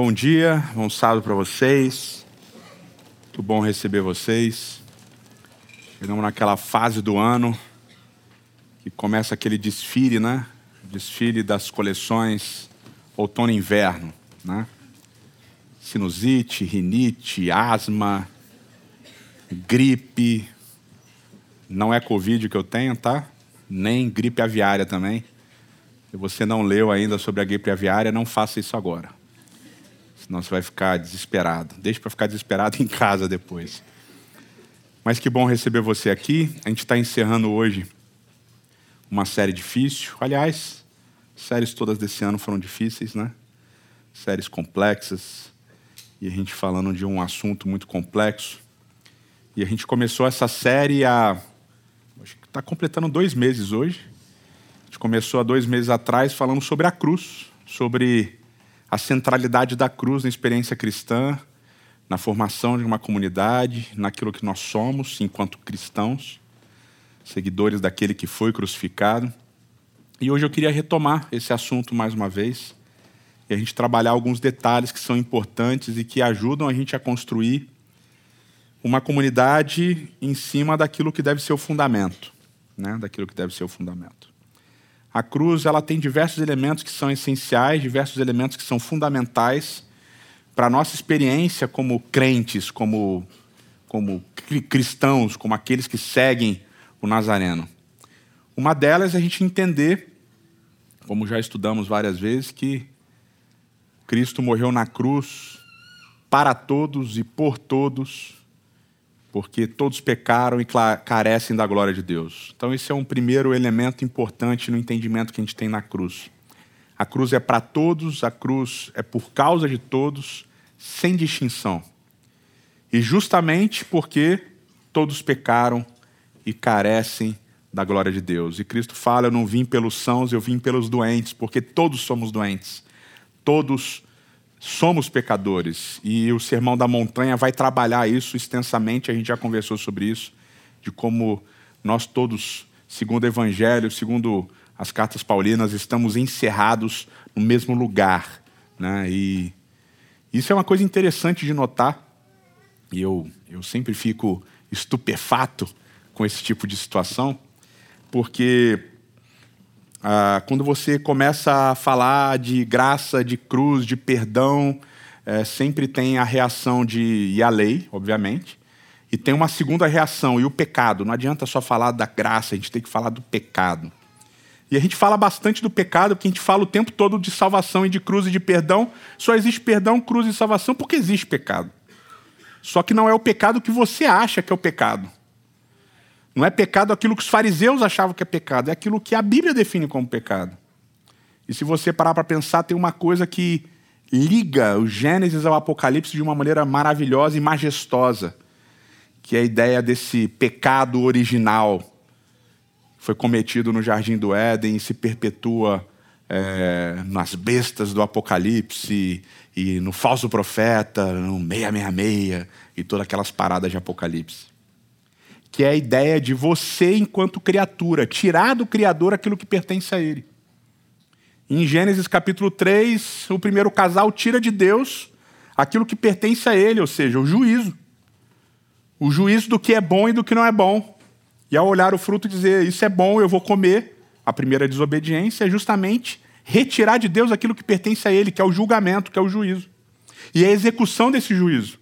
Bom dia, bom sábado para vocês. Muito bom receber vocês. Chegamos naquela fase do ano que começa aquele desfile, né? Desfile das coleções outono e inverno, né? Sinusite, rinite, asma, gripe. Não é Covid que eu tenho, tá? Nem gripe aviária também. Se você não leu ainda sobre a gripe aviária, não faça isso agora. Senão você vai ficar desesperado. Deixe para ficar desesperado em casa depois. Mas que bom receber você aqui. A gente está encerrando hoje uma série difícil. Aliás, séries todas desse ano foram difíceis, né? Séries complexas. E a gente falando de um assunto muito complexo. E a gente começou essa série há. Acho que está completando dois meses hoje. A gente começou há dois meses atrás falando sobre a cruz, sobre a centralidade da cruz na experiência cristã, na formação de uma comunidade, naquilo que nós somos enquanto cristãos, seguidores daquele que foi crucificado. E hoje eu queria retomar esse assunto mais uma vez e a gente trabalhar alguns detalhes que são importantes e que ajudam a gente a construir uma comunidade em cima daquilo que deve ser o fundamento, né? Daquilo que deve ser o fundamento. A cruz ela tem diversos elementos que são essenciais, diversos elementos que são fundamentais para a nossa experiência como crentes, como, como cristãos, como aqueles que seguem o Nazareno. Uma delas é a gente entender, como já estudamos várias vezes, que Cristo morreu na cruz para todos e por todos porque todos pecaram e carecem da glória de Deus. Então, esse é um primeiro elemento importante no entendimento que a gente tem na cruz. A cruz é para todos, a cruz é por causa de todos, sem distinção. E justamente porque todos pecaram e carecem da glória de Deus. E Cristo fala: Eu não vim pelos sãos, eu vim pelos doentes, porque todos somos doentes. Todos somos pecadores e o Sermão da Montanha vai trabalhar isso extensamente. A gente já conversou sobre isso, de como nós todos, segundo o Evangelho, segundo as cartas paulinas, estamos encerrados no mesmo lugar. Né? E isso é uma coisa interessante de notar, e eu, eu sempre fico estupefato com esse tipo de situação, porque ah, quando você começa a falar de graça, de cruz, de perdão, é, sempre tem a reação de e a lei, obviamente, e tem uma segunda reação, e o pecado. Não adianta só falar da graça, a gente tem que falar do pecado. E a gente fala bastante do pecado, porque a gente fala o tempo todo de salvação e de cruz e de perdão. Só existe perdão, cruz e salvação porque existe pecado. Só que não é o pecado que você acha que é o pecado. Não é pecado aquilo que os fariseus achavam que é pecado, é aquilo que a Bíblia define como pecado. E se você parar para pensar, tem uma coisa que liga o Gênesis ao Apocalipse de uma maneira maravilhosa e majestosa, que é a ideia desse pecado original que foi cometido no Jardim do Éden e se perpetua é, nas bestas do Apocalipse e, no falso profeta, no 666 e todas aquelas paradas de Apocalipse que é a ideia de você, enquanto criatura, tirar do Criador aquilo que pertence a Ele. Em Gênesis capítulo 3, o primeiro casal tira de Deus aquilo que pertence a Ele, ou seja, o juízo. O juízo do que é bom e do que não é bom. E ao olhar o fruto dizer, isso é bom, eu vou comer, a primeira desobediência é justamente retirar de Deus aquilo que pertence a Ele, que é o julgamento, que é o juízo. E a execução desse juízo.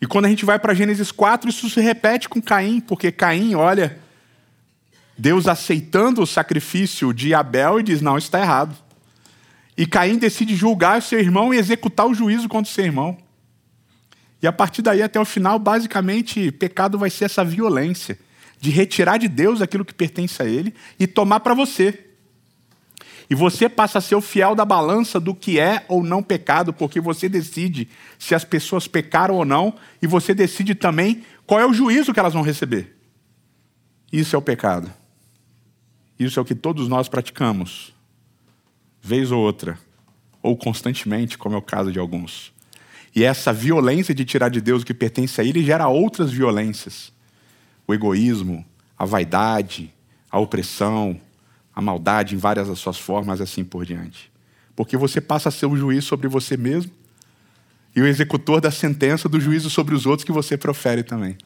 E quando a gente vai para Gênesis 4, isso se repete com Caim, porque Caim, olha, Deus aceitando o sacrifício de Abel e diz: não, está errado. E Caim decide julgar o seu irmão e executar o juízo contra o seu irmão. E a partir daí até o final, basicamente, pecado vai ser essa violência de retirar de Deus aquilo que pertence a Ele e tomar para você. E você passa a ser o fiel da balança do que é ou não pecado, porque você decide se as pessoas pecaram ou não, e você decide também qual é o juízo que elas vão receber. Isso é o pecado. Isso é o que todos nós praticamos, vez ou outra, ou constantemente, como é o caso de alguns. E essa violência de tirar de Deus o que pertence a Ele gera outras violências: o egoísmo, a vaidade, a opressão, a maldade em várias das suas formas, assim por diante. porque você passa a ser o juiz sobre você mesmo e o executor da sentença do juízo sobre os outros que você profere também.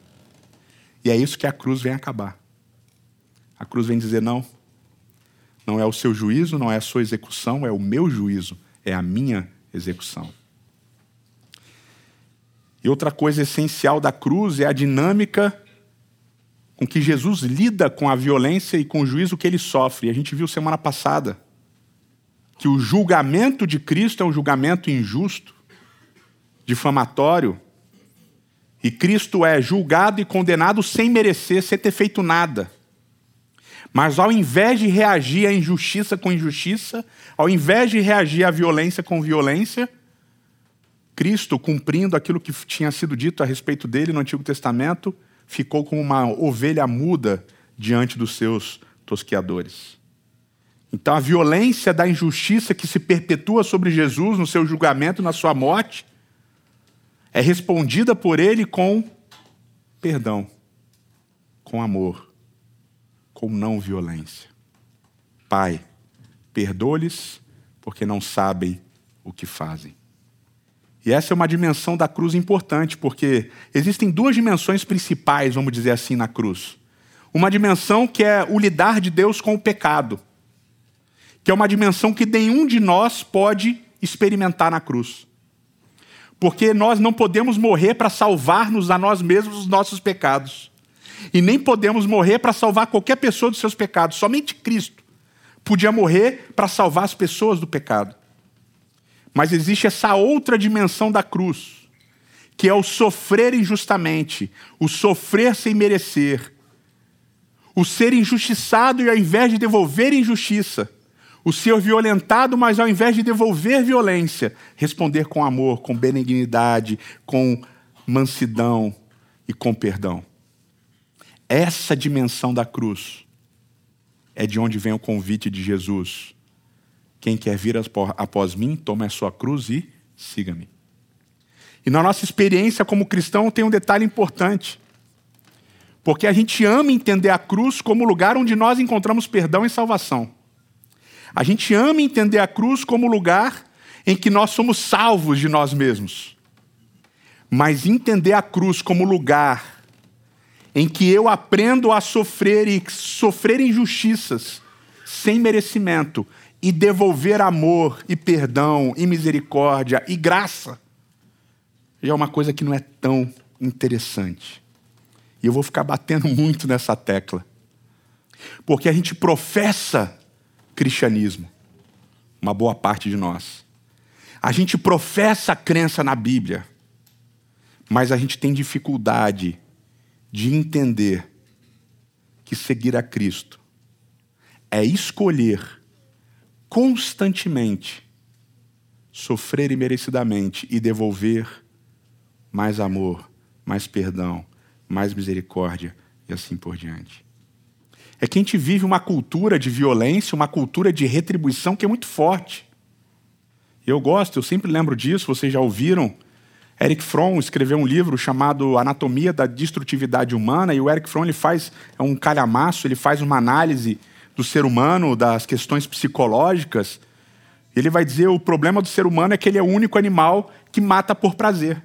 E é isso que a cruz vem acabar. A cruz vem dizer: não, não é o seu juízo, não é a sua execução, é o meu juízo, é a minha execução. E outra coisa essencial da cruz é a dinâmica com que Jesus lida com a violência e com o juízo que ele sofre. A gente viu semana passada que o julgamento de Cristo é um julgamento injusto, difamatório, e Cristo é julgado e condenado sem merecer, sem ter feito nada. Mas ao invés de reagir à injustiça com injustiça, ao invés de reagir à violência com violência, Cristo, cumprindo aquilo que tinha sido dito a respeito dele no Antigo Testamento, ficou como uma ovelha muda diante dos seus tosqueadores. Então, a violência da injustiça que se perpetua sobre Jesus no seu julgamento, na sua morte, é respondida por ele com perdão, com amor, com não violência. Pai, perdoa-lhes porque não sabem o que fazem. E essa é uma dimensão da cruz importante, porque existem duas dimensões principais, vamos dizer assim, na cruz. Uma dimensão que é o lidar de Deus com o pecado, que é uma dimensão que nenhum de nós pode experimentar na cruz. Porque nós não podemos morrer para salvar-nos a nós mesmos dos nossos pecados. E nem podemos morrer para salvar qualquer pessoa dos seus pecados. Somente Cristo podia morrer para salvar as pessoas do pecado. Mas existe essa outra dimensão da cruz, que é o sofrer injustamente, o sofrer sem merecer, o ser injustiçado e ao invés de devolver injustiça, o ser violentado, mas ao invés de devolver violência, responder com amor, com benignidade, com mansidão e com perdão. Essa dimensão da cruz é de onde vem o convite de Jesus quem quer vir após mim, tome a sua cruz e siga-me. E na nossa experiência como cristão tem um detalhe importante. Porque a gente ama entender a cruz como lugar onde nós encontramos perdão e salvação. A gente ama entender a cruz como lugar em que nós somos salvos de nós mesmos. Mas entender a cruz como lugar em que eu aprendo a sofrer e sofrer injustiças sem merecimento e devolver amor e perdão e misericórdia e graça, já é uma coisa que não é tão interessante. E eu vou ficar batendo muito nessa tecla. Porque a gente professa cristianismo, uma boa parte de nós. A gente professa a crença na Bíblia, mas a gente tem dificuldade de entender que seguir a Cristo é escolher constantemente sofrer imerecidamente e devolver mais amor, mais perdão, mais misericórdia e assim por diante. É que a gente vive uma cultura de violência, uma cultura de retribuição que é muito forte. Eu gosto, eu sempre lembro disso, vocês já ouviram. Eric Fromm escreveu um livro chamado Anatomia da Destrutividade Humana, e o Eric Fromm ele faz é um calhamaço, ele faz uma análise do ser humano, das questões psicológicas, ele vai dizer o problema do ser humano é que ele é o único animal que mata por prazer.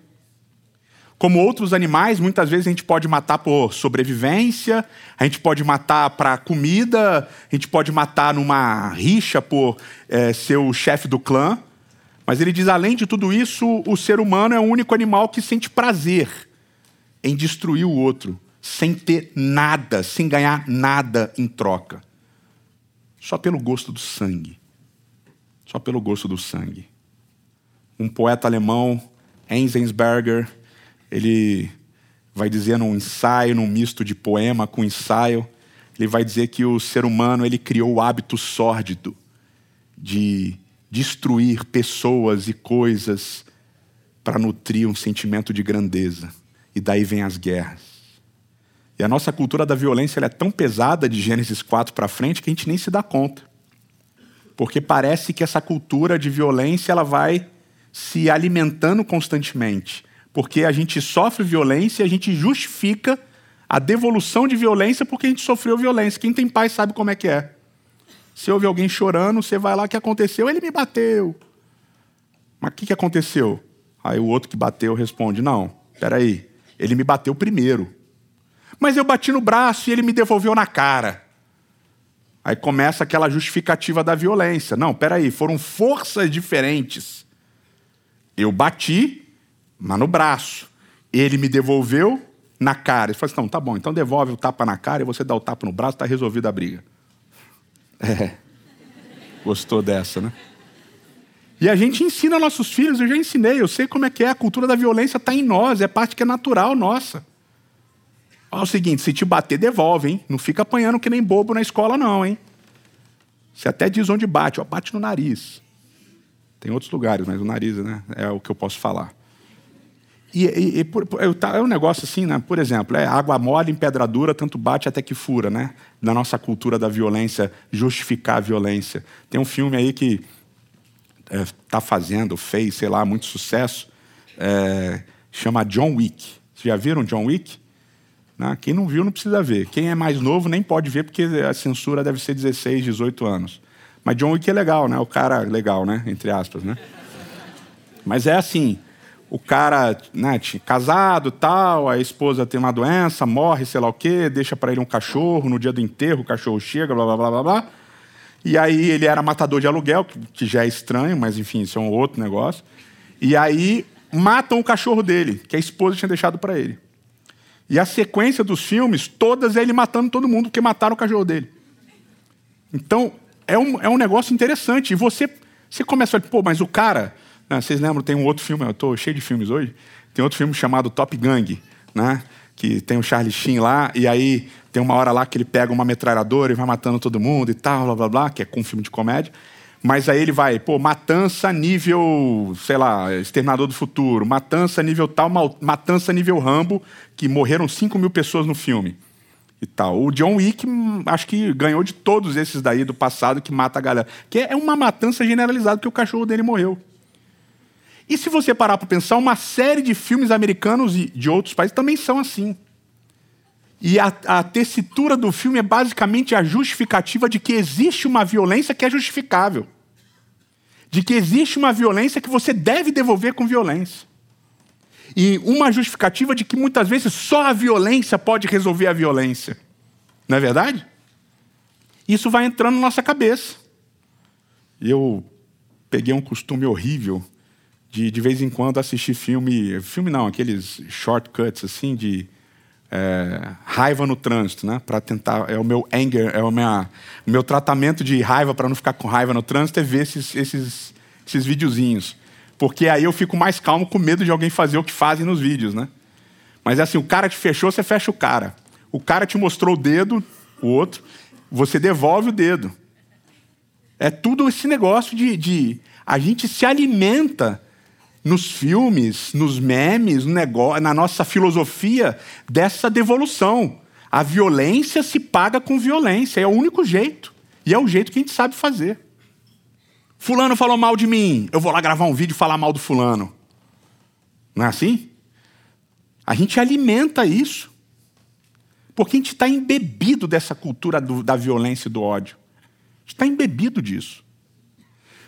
Como outros animais, muitas vezes a gente pode matar por sobrevivência, a gente pode matar para comida, a gente pode matar numa rixa por é, ser o chefe do clã. Mas ele diz, além de tudo isso, o ser humano é o único animal que sente prazer em destruir o outro, sem ter nada, sem ganhar nada em troca só pelo gosto do sangue. Só pelo gosto do sangue. Um poeta alemão, Enzensberger, ele vai dizer num ensaio, num misto de poema com ensaio, ele vai dizer que o ser humano ele criou o hábito sórdido de destruir pessoas e coisas para nutrir um sentimento de grandeza. E daí vem as guerras. E a nossa cultura da violência é tão pesada de Gênesis 4 para frente que a gente nem se dá conta. Porque parece que essa cultura de violência ela vai se alimentando constantemente. Porque a gente sofre violência e a gente justifica a devolução de violência porque a gente sofreu violência. Quem tem pai sabe como é que é. Você ouve alguém chorando, você vai lá, o que aconteceu? Ele me bateu. Mas o que, que aconteceu? Aí o outro que bateu responde: Não, peraí, ele me bateu primeiro. Mas eu bati no braço e ele me devolveu na cara. Aí começa aquela justificativa da violência. Não, peraí, foram forças diferentes. Eu bati, mas no braço. Ele me devolveu na cara. Ele falou assim: não, tá bom, então devolve o tapa na cara e você dá o tapa no braço, está resolvida a briga. É. Gostou dessa, né? E a gente ensina nossos filhos, eu já ensinei, eu sei como é que é, a cultura da violência está em nós, é parte que é natural nossa. Olha o seguinte, se te bater, devolve, hein? Não fica apanhando que nem bobo na escola, não, hein? Você até diz onde bate, ó, bate no nariz. Tem outros lugares, mas o nariz né, é o que eu posso falar. E, e, e por, é um negócio assim, né? por exemplo, é água mole em pedra dura, tanto bate até que fura, né? Na nossa cultura da violência, justificar a violência. Tem um filme aí que está é, tá fazendo, fez, sei lá, muito sucesso, é, chama John Wick. Vocês já viram John Wick? Né? Quem não viu não precisa ver. Quem é mais novo nem pode ver, porque a censura deve ser 16, 18 anos. Mas John Wick é legal, né? O cara legal, né? Entre aspas, né? Mas é assim, o cara, né, casado, tal, a esposa tem uma doença, morre, sei lá o quê, deixa para ele um cachorro, no dia do enterro o cachorro chega, blá blá blá blá blá. E aí ele era matador de aluguel, que já é estranho, mas enfim, isso é um outro negócio. E aí matam o cachorro dele, que a esposa tinha deixado para ele. E a sequência dos filmes, todas é ele matando todo mundo, porque mataram o cachorro dele. Então, é um, é um negócio interessante. E você, você começa a falar, pô, mas o cara né? Vocês lembram, tem um outro filme, eu estou cheio de filmes hoje, tem outro filme chamado Top Gang, né? que tem o Charlie Sheen lá, e aí tem uma hora lá que ele pega uma metralhadora e vai matando todo mundo e tal, blá blá blá, que é com um filme de comédia. Mas aí ele vai, pô, matança nível, sei lá, Exterminador do Futuro, matança nível tal, matança nível Rambo, que morreram 5 mil pessoas no filme. E tal. O John Wick, hum, acho que ganhou de todos esses daí do passado que mata a galera. Que é uma matança generalizada, porque o cachorro dele morreu. E se você parar para pensar, uma série de filmes americanos e de outros países também são assim. E a, a tessitura do filme é basicamente a justificativa de que existe uma violência que é justificável. De que existe uma violência que você deve devolver com violência. E uma justificativa de que muitas vezes só a violência pode resolver a violência. Não é verdade? Isso vai entrando na nossa cabeça. Eu peguei um costume horrível de de vez em quando assistir filme, filme não, aqueles shortcuts assim de é, raiva no trânsito, né? Para tentar é o meu anger, é o, minha, meu tratamento de raiva para não ficar com raiva no trânsito é ver esses esses esses videozinhos, porque aí eu fico mais calmo com medo de alguém fazer o que fazem nos vídeos, né? Mas é assim, o cara te fechou, você fecha o cara. O cara te mostrou o dedo, o outro, você devolve o dedo. É tudo esse negócio de, de a gente se alimenta nos filmes, nos memes, no negócio, na nossa filosofia dessa devolução. A violência se paga com violência, é o único jeito. E é o jeito que a gente sabe fazer. Fulano falou mal de mim, eu vou lá gravar um vídeo e falar mal do fulano. Não é assim? A gente alimenta isso. Porque a gente está embebido dessa cultura do, da violência e do ódio. A gente está embebido disso.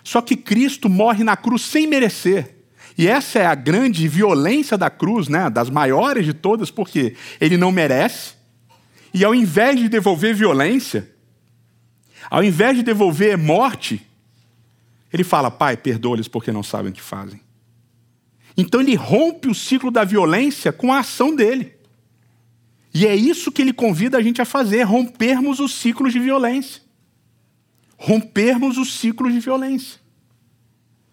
Só que Cristo morre na cruz sem merecer. E essa é a grande violência da cruz, né? das maiores de todas, porque ele não merece. E ao invés de devolver violência, ao invés de devolver morte, ele fala: Pai, perdoa-lhes porque não sabem o que fazem. Então ele rompe o ciclo da violência com a ação dele. E é isso que ele convida a gente a fazer: rompermos os ciclos de violência. Rompermos os ciclos de violência.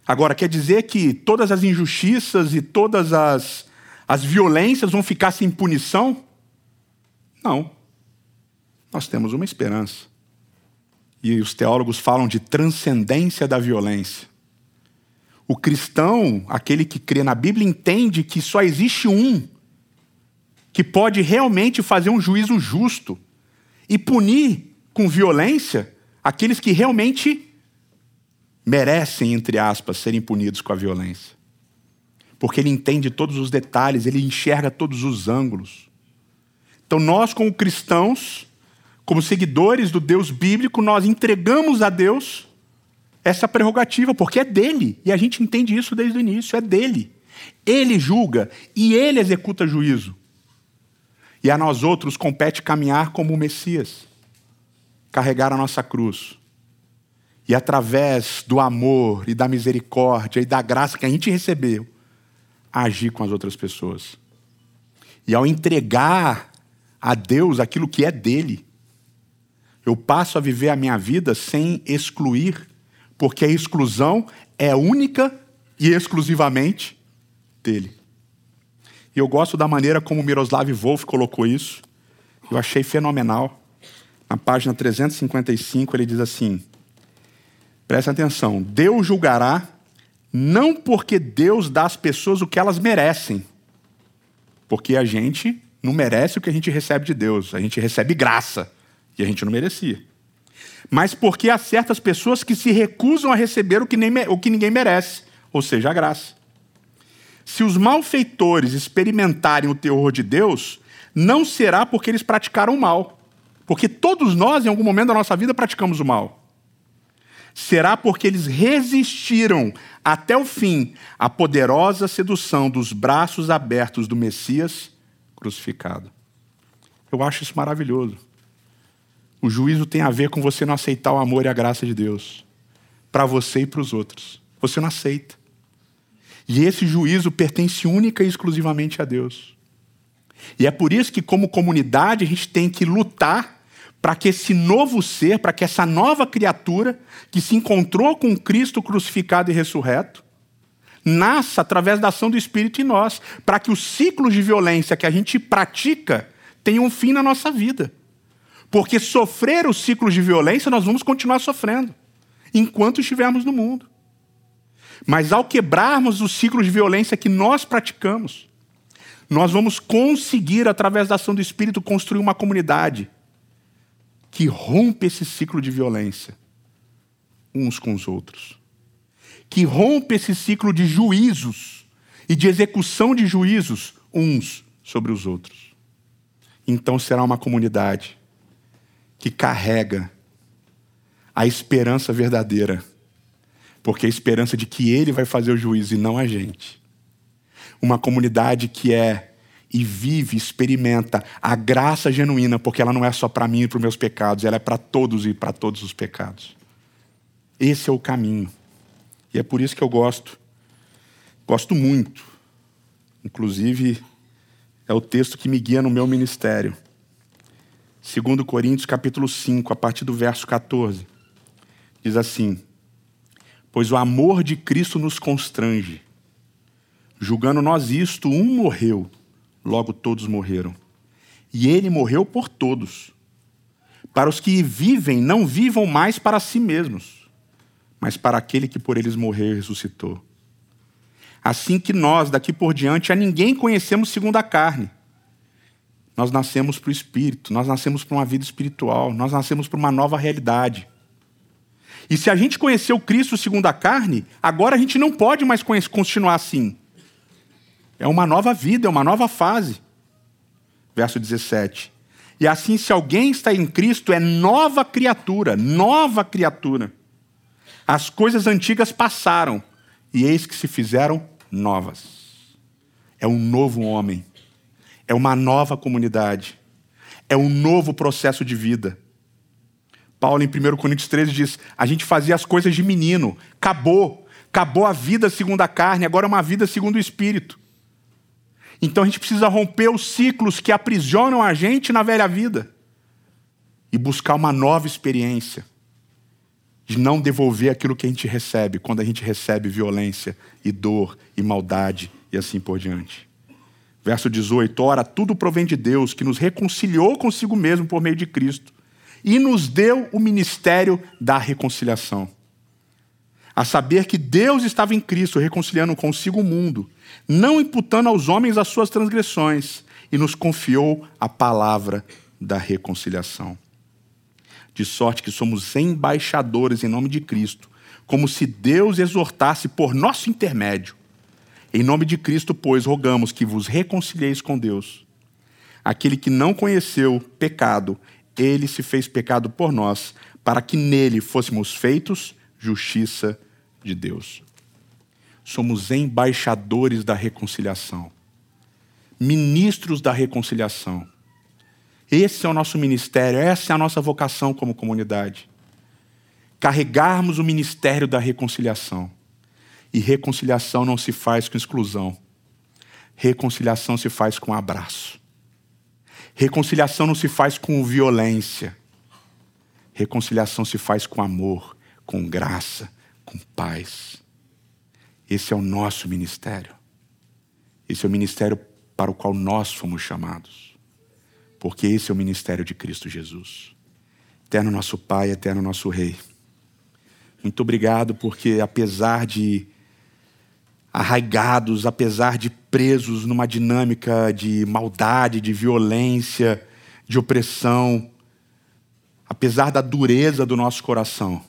Agora, quer dizer que todas as injustiças e todas as, as violências vão ficar sem punição? Não. Nós temos uma esperança. E os teólogos falam de transcendência da violência. O cristão, aquele que crê na Bíblia, entende que só existe um que pode realmente fazer um juízo justo e punir com violência aqueles que realmente merecem, entre aspas, serem punidos com a violência. Porque ele entende todos os detalhes, ele enxerga todos os ângulos. Então, nós, como cristãos, como seguidores do Deus bíblico, nós entregamos a Deus essa prerrogativa, porque é dele. E a gente entende isso desde o início: é dele. Ele julga e ele executa juízo. E a nós outros compete caminhar como o Messias, carregar a nossa cruz. E através do amor e da misericórdia e da graça que a gente recebeu, agir com as outras pessoas. E ao entregar a Deus aquilo que é dele, eu passo a viver a minha vida sem excluir, porque a exclusão é única e exclusivamente dele. E eu gosto da maneira como Miroslav Wolf colocou isso. Eu achei fenomenal. Na página 355 ele diz assim: Presta atenção, Deus julgará não porque Deus dá às pessoas o que elas merecem, porque a gente não merece o que a gente recebe de Deus, a gente recebe graça e a gente não merecia. Mas porque há certas pessoas que se recusam a receber o que, nem, o que ninguém merece, ou seja, a graça. Se os malfeitores experimentarem o terror de Deus, não será porque eles praticaram o mal. Porque todos nós, em algum momento da nossa vida, praticamos o mal. Será porque eles resistiram até o fim à poderosa sedução dos braços abertos do Messias crucificado. Eu acho isso maravilhoso. O juízo tem a ver com você não aceitar o amor e a graça de Deus para você e para os outros. Você não aceita. E esse juízo pertence única e exclusivamente a Deus. E é por isso que, como comunidade, a gente tem que lutar para que esse novo ser, para que essa nova criatura que se encontrou com Cristo crucificado e ressurreto, nasça através da ação do Espírito em nós, para que os ciclos de violência que a gente pratica tenham um fim na nossa vida. Porque sofrer os ciclos de violência nós vamos continuar sofrendo, enquanto estivermos no mundo. Mas ao quebrarmos os ciclos de violência que nós praticamos, nós vamos conseguir, através da ação do Espírito, construir uma comunidade que rompe esse ciclo de violência uns com os outros, que rompe esse ciclo de juízos e de execução de juízos uns sobre os outros. Então será uma comunidade que carrega a esperança verdadeira porque a esperança de que Ele vai fazer o juízo e não a gente. Uma comunidade que é e vive, experimenta a graça genuína, porque ela não é só para mim e para os meus pecados, ela é para todos e para todos os pecados. Esse é o caminho. E é por isso que eu gosto, gosto muito. Inclusive, é o texto que me guia no meu ministério. 2 Coríntios capítulo 5, a partir do verso 14. Diz assim: Pois o amor de Cristo nos constrange. Julgando nós isto, um morreu, logo todos morreram. E ele morreu por todos. Para os que vivem, não vivam mais para si mesmos, mas para aquele que por eles morreu e ressuscitou. Assim que nós, daqui por diante, a ninguém conhecemos segundo a carne. Nós nascemos para o Espírito, nós nascemos para uma vida espiritual, nós nascemos para uma nova realidade. E se a gente conheceu Cristo segundo a carne, agora a gente não pode mais continuar assim. É uma nova vida, é uma nova fase. Verso 17. E assim, se alguém está em Cristo, é nova criatura, nova criatura. As coisas antigas passaram, e eis que se fizeram novas. É um novo homem, é uma nova comunidade, é um novo processo de vida. Paulo, em 1 Coríntios 13, diz: a gente fazia as coisas de menino, acabou, acabou a vida segundo a carne, agora é uma vida segundo o espírito. Então a gente precisa romper os ciclos que aprisionam a gente na velha vida e buscar uma nova experiência de não devolver aquilo que a gente recebe quando a gente recebe violência e dor e maldade e assim por diante. Verso 18: Ora, tudo provém de Deus, que nos reconciliou consigo mesmo por meio de Cristo e nos deu o ministério da reconciliação. A saber que Deus estava em Cristo reconciliando consigo o mundo, não imputando aos homens as suas transgressões, e nos confiou a palavra da reconciliação. De sorte que somos embaixadores em nome de Cristo, como se Deus exortasse por nosso intermédio. Em nome de Cristo, pois, rogamos que vos reconcilieis com Deus. Aquele que não conheceu pecado, ele se fez pecado por nós, para que nele fôssemos feitos justiça de Deus. Somos embaixadores da reconciliação, ministros da reconciliação. Esse é o nosso ministério, essa é a nossa vocação como comunidade. Carregarmos o ministério da reconciliação. E reconciliação não se faz com exclusão. Reconciliação se faz com abraço. Reconciliação não se faz com violência. Reconciliação se faz com amor, com graça, com paz. Esse é o nosso ministério. Esse é o ministério para o qual nós fomos chamados. Porque esse é o ministério de Cristo Jesus. Eterno nosso Pai, eterno nosso Rei. Muito obrigado porque, apesar de arraigados, apesar de presos numa dinâmica de maldade, de violência, de opressão, apesar da dureza do nosso coração,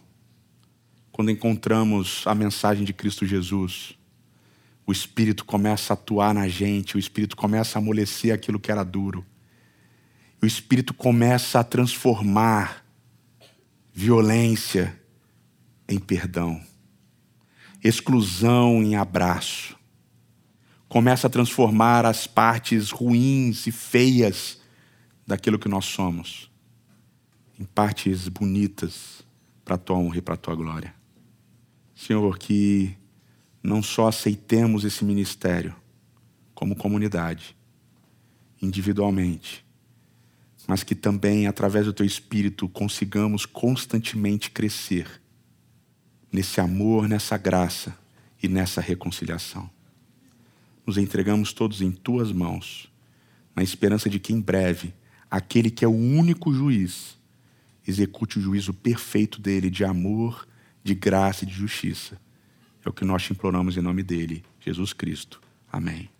quando encontramos a mensagem de Cristo Jesus, o Espírito começa a atuar na gente, o Espírito começa a amolecer aquilo que era duro, o Espírito começa a transformar violência em perdão exclusão em abraço. Começa a transformar as partes ruins e feias daquilo que nós somos em partes bonitas para a tua honra e para a tua glória. Senhor, que não só aceitemos esse ministério como comunidade, individualmente, mas que também, através do teu Espírito, consigamos constantemente crescer nesse amor, nessa graça e nessa reconciliação. Nos entregamos todos em tuas mãos, na esperança de que em breve aquele que é o único juiz execute o juízo perfeito dele de amor, de graça e de justiça. É o que nós te imploramos em nome dele, Jesus Cristo. Amém.